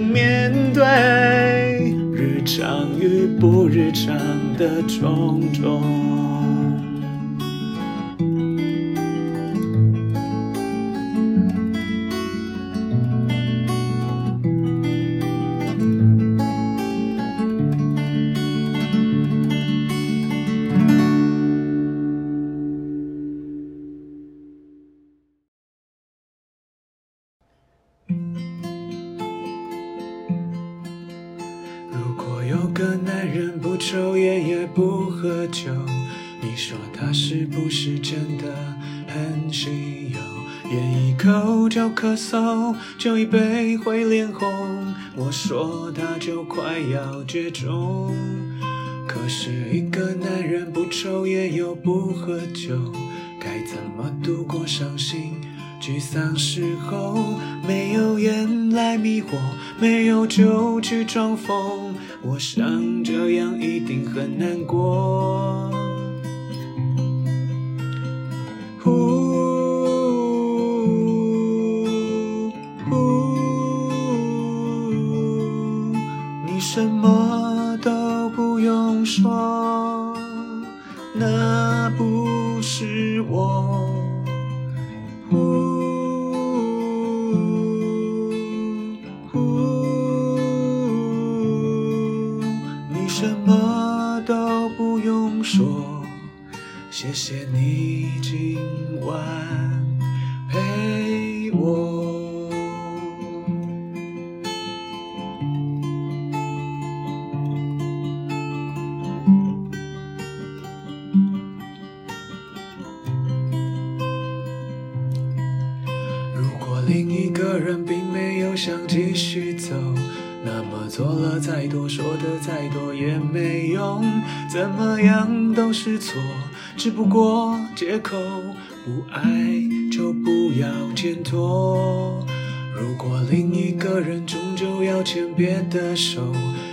面对日常与不日常的种种。就，一杯会脸红，我说他就快要绝种。可是一个男人不抽烟又不喝酒，该怎么度过伤心？沮丧时候，没有烟来迷惑，没有酒去装疯，我想这样一定很难过。什么都不用说，谢谢你今晚错，只不过借口。不爱就不要牵拖。如果另一个人终究要牵别的手，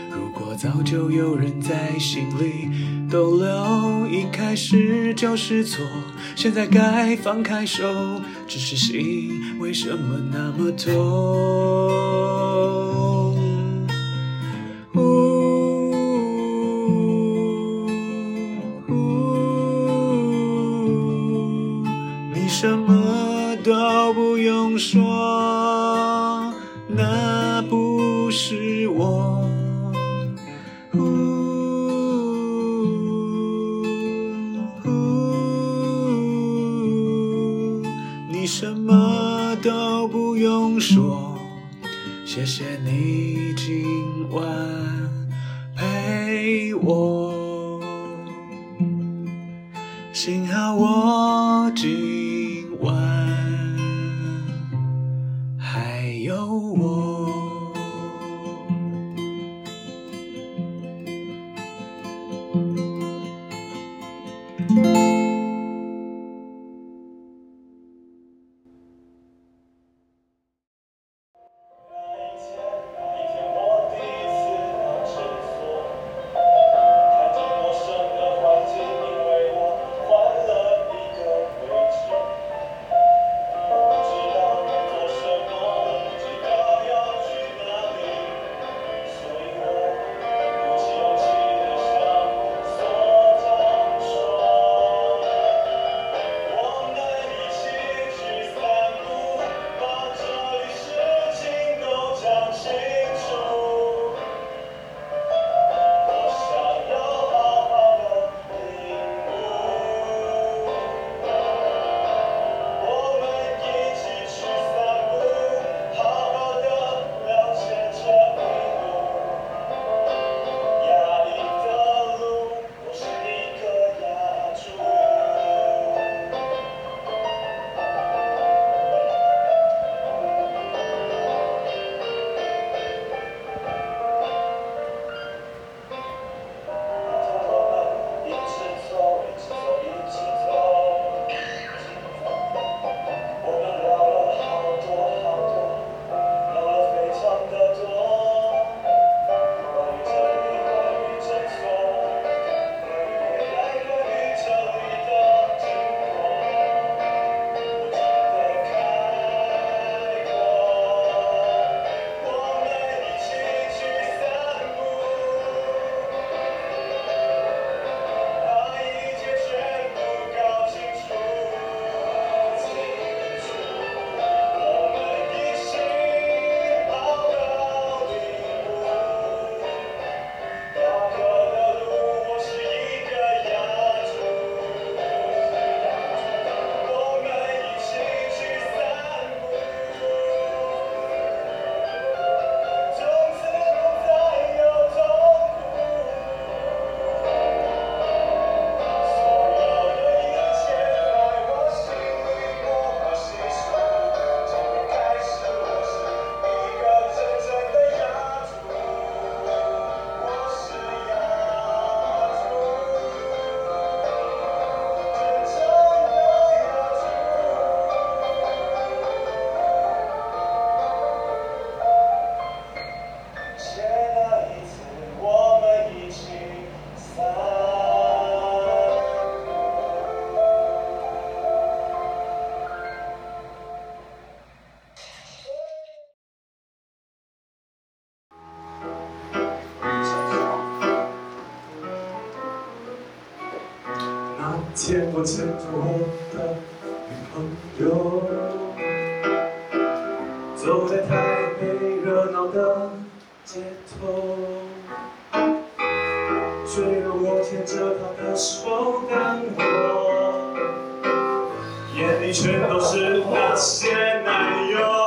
如果早就有人在心里逗留，一开始就是错，现在该放开手，只是心为什么那么痛？不用说，谢谢你今晚陪我。幸好我全都是那些男友。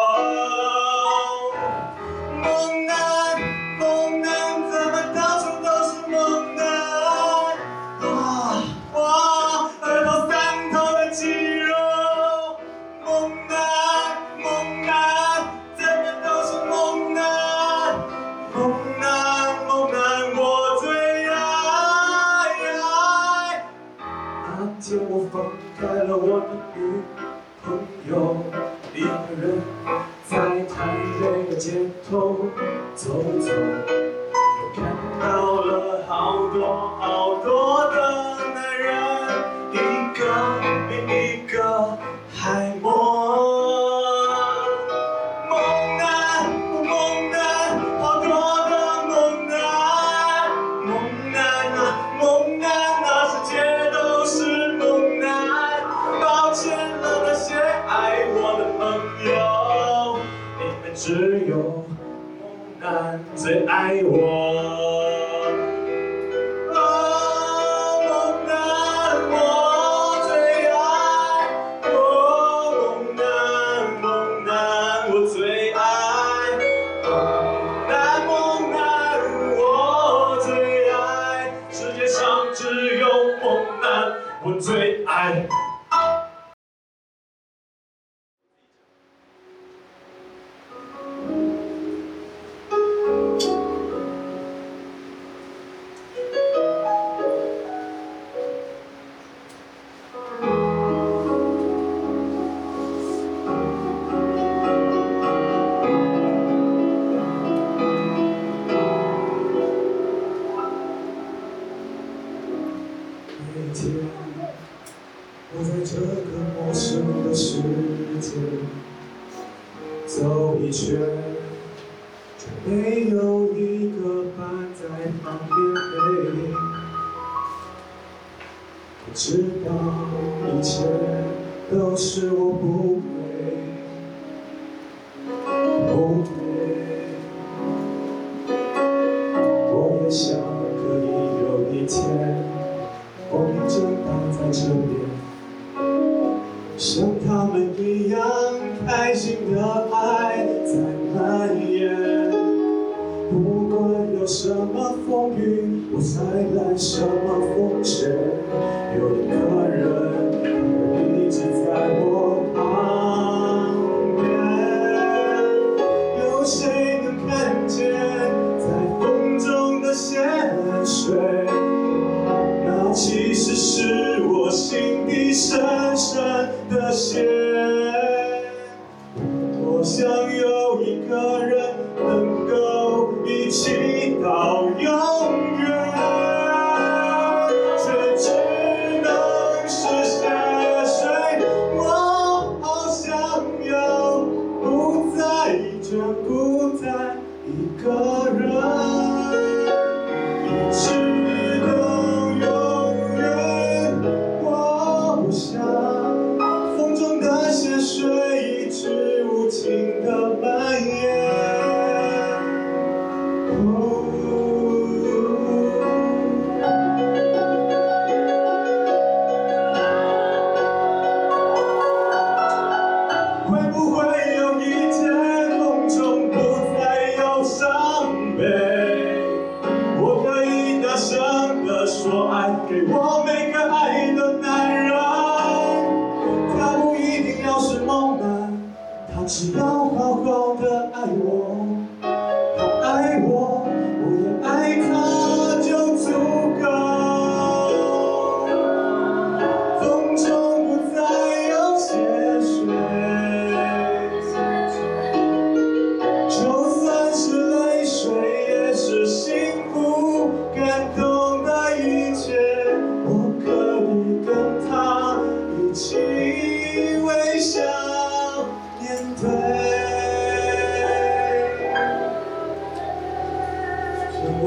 一切都是我不心底深深的线。我想有一个人。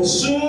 will soon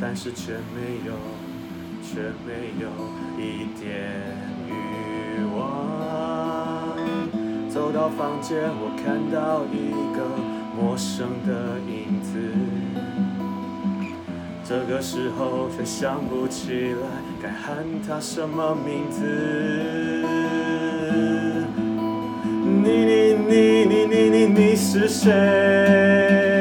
但是却没有却没有一点欲望。走到房间我看到一个陌生的影子。这个时候却想不起来该喊他什么名字。你你你你你你你是谁？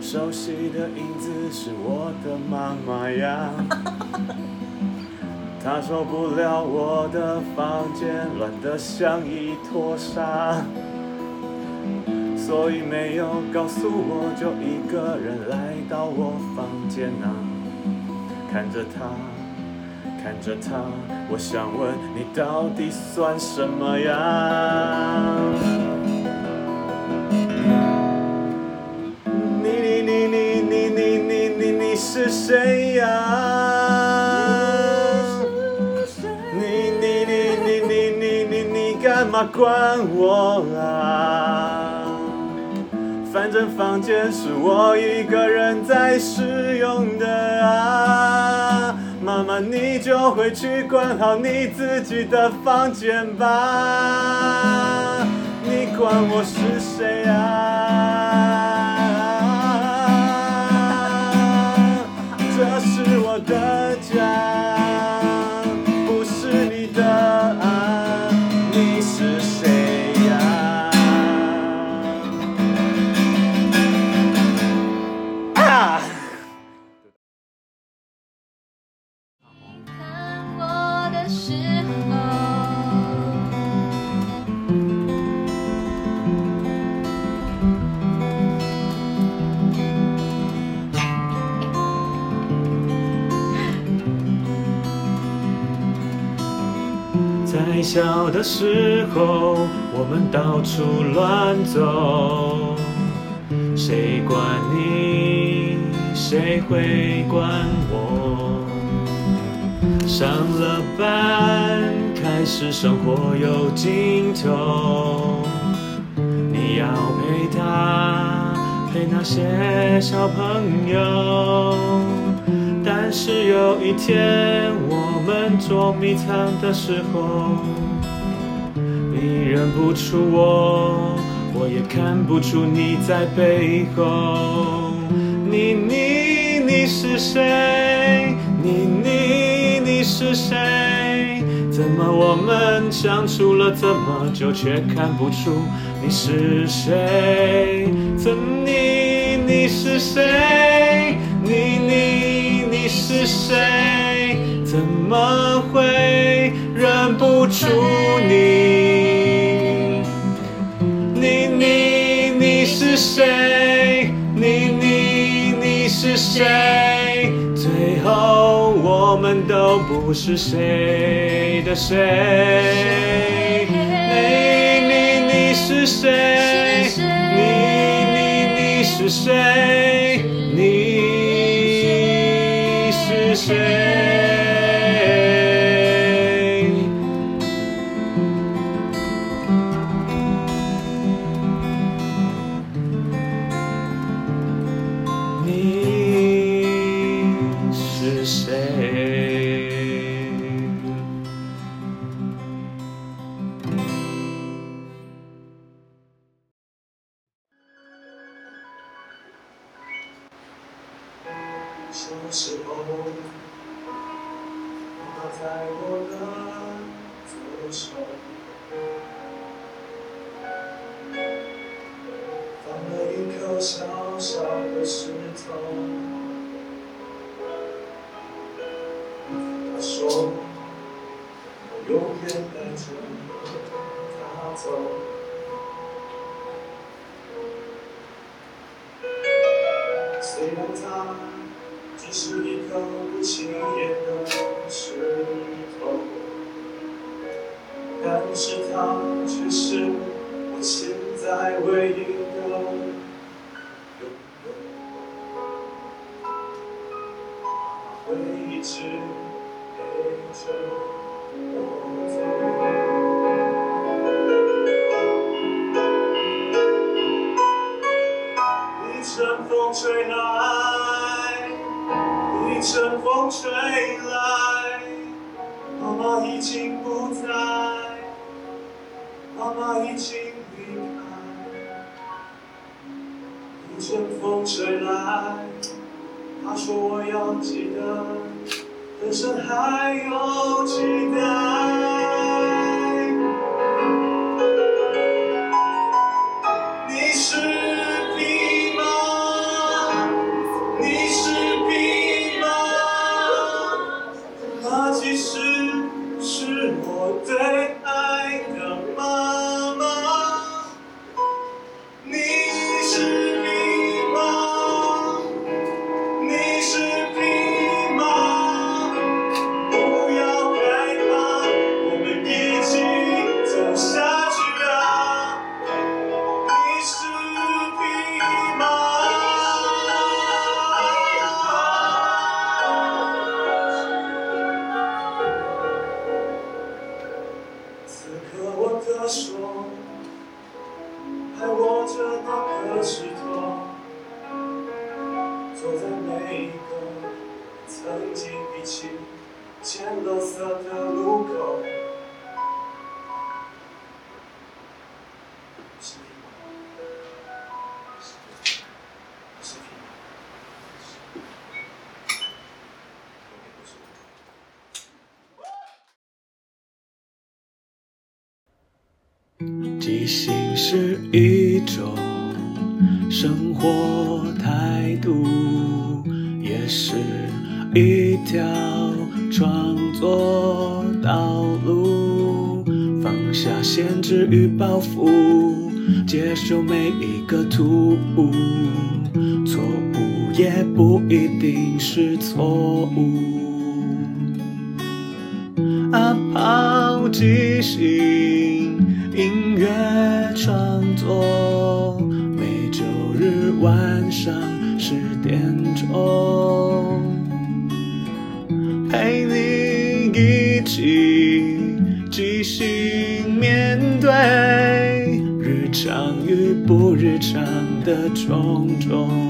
熟悉的影子是我的妈妈呀，她受不了我的房间乱得像一坨沙，所以没有告诉我，就一个人来到我房间呐。看着她，看着她，我想问你，到底算什么呀？是谁呀？你你你你你你你你干嘛管我啊？反正房间是我一个人在使用的啊，妈妈你就回去管好你自己的房间吧，你管我是谁啊？是小的时候，我们到处乱走，谁管你，谁会管我？上了班，开始生活有尽头，你要陪他，陪那些小朋友。但是有一天，我们捉迷藏的时候，你认不出我，我也看不出你在背后。你你你是谁？你你你是谁？怎么我们相处了这么久，却看不出你是谁？怎你你是谁？你你你是谁？怎么会认不出你？你你你是谁？你你你是谁？最后我们都不是谁的谁。左手，放了一颗小小的石头。她说，我永远带着它走。虽然它只是一是他却是我现在唯一要记得，人生还有期待。色的路口。是你吗？是你吗？不是我。即兴是一种生活态度，也是一条创作道路。放下限制与包袱，接受每一个突兀，错误也不一定是错误。啊，抛即兴音乐创作，每周日晚上十点钟，的种种。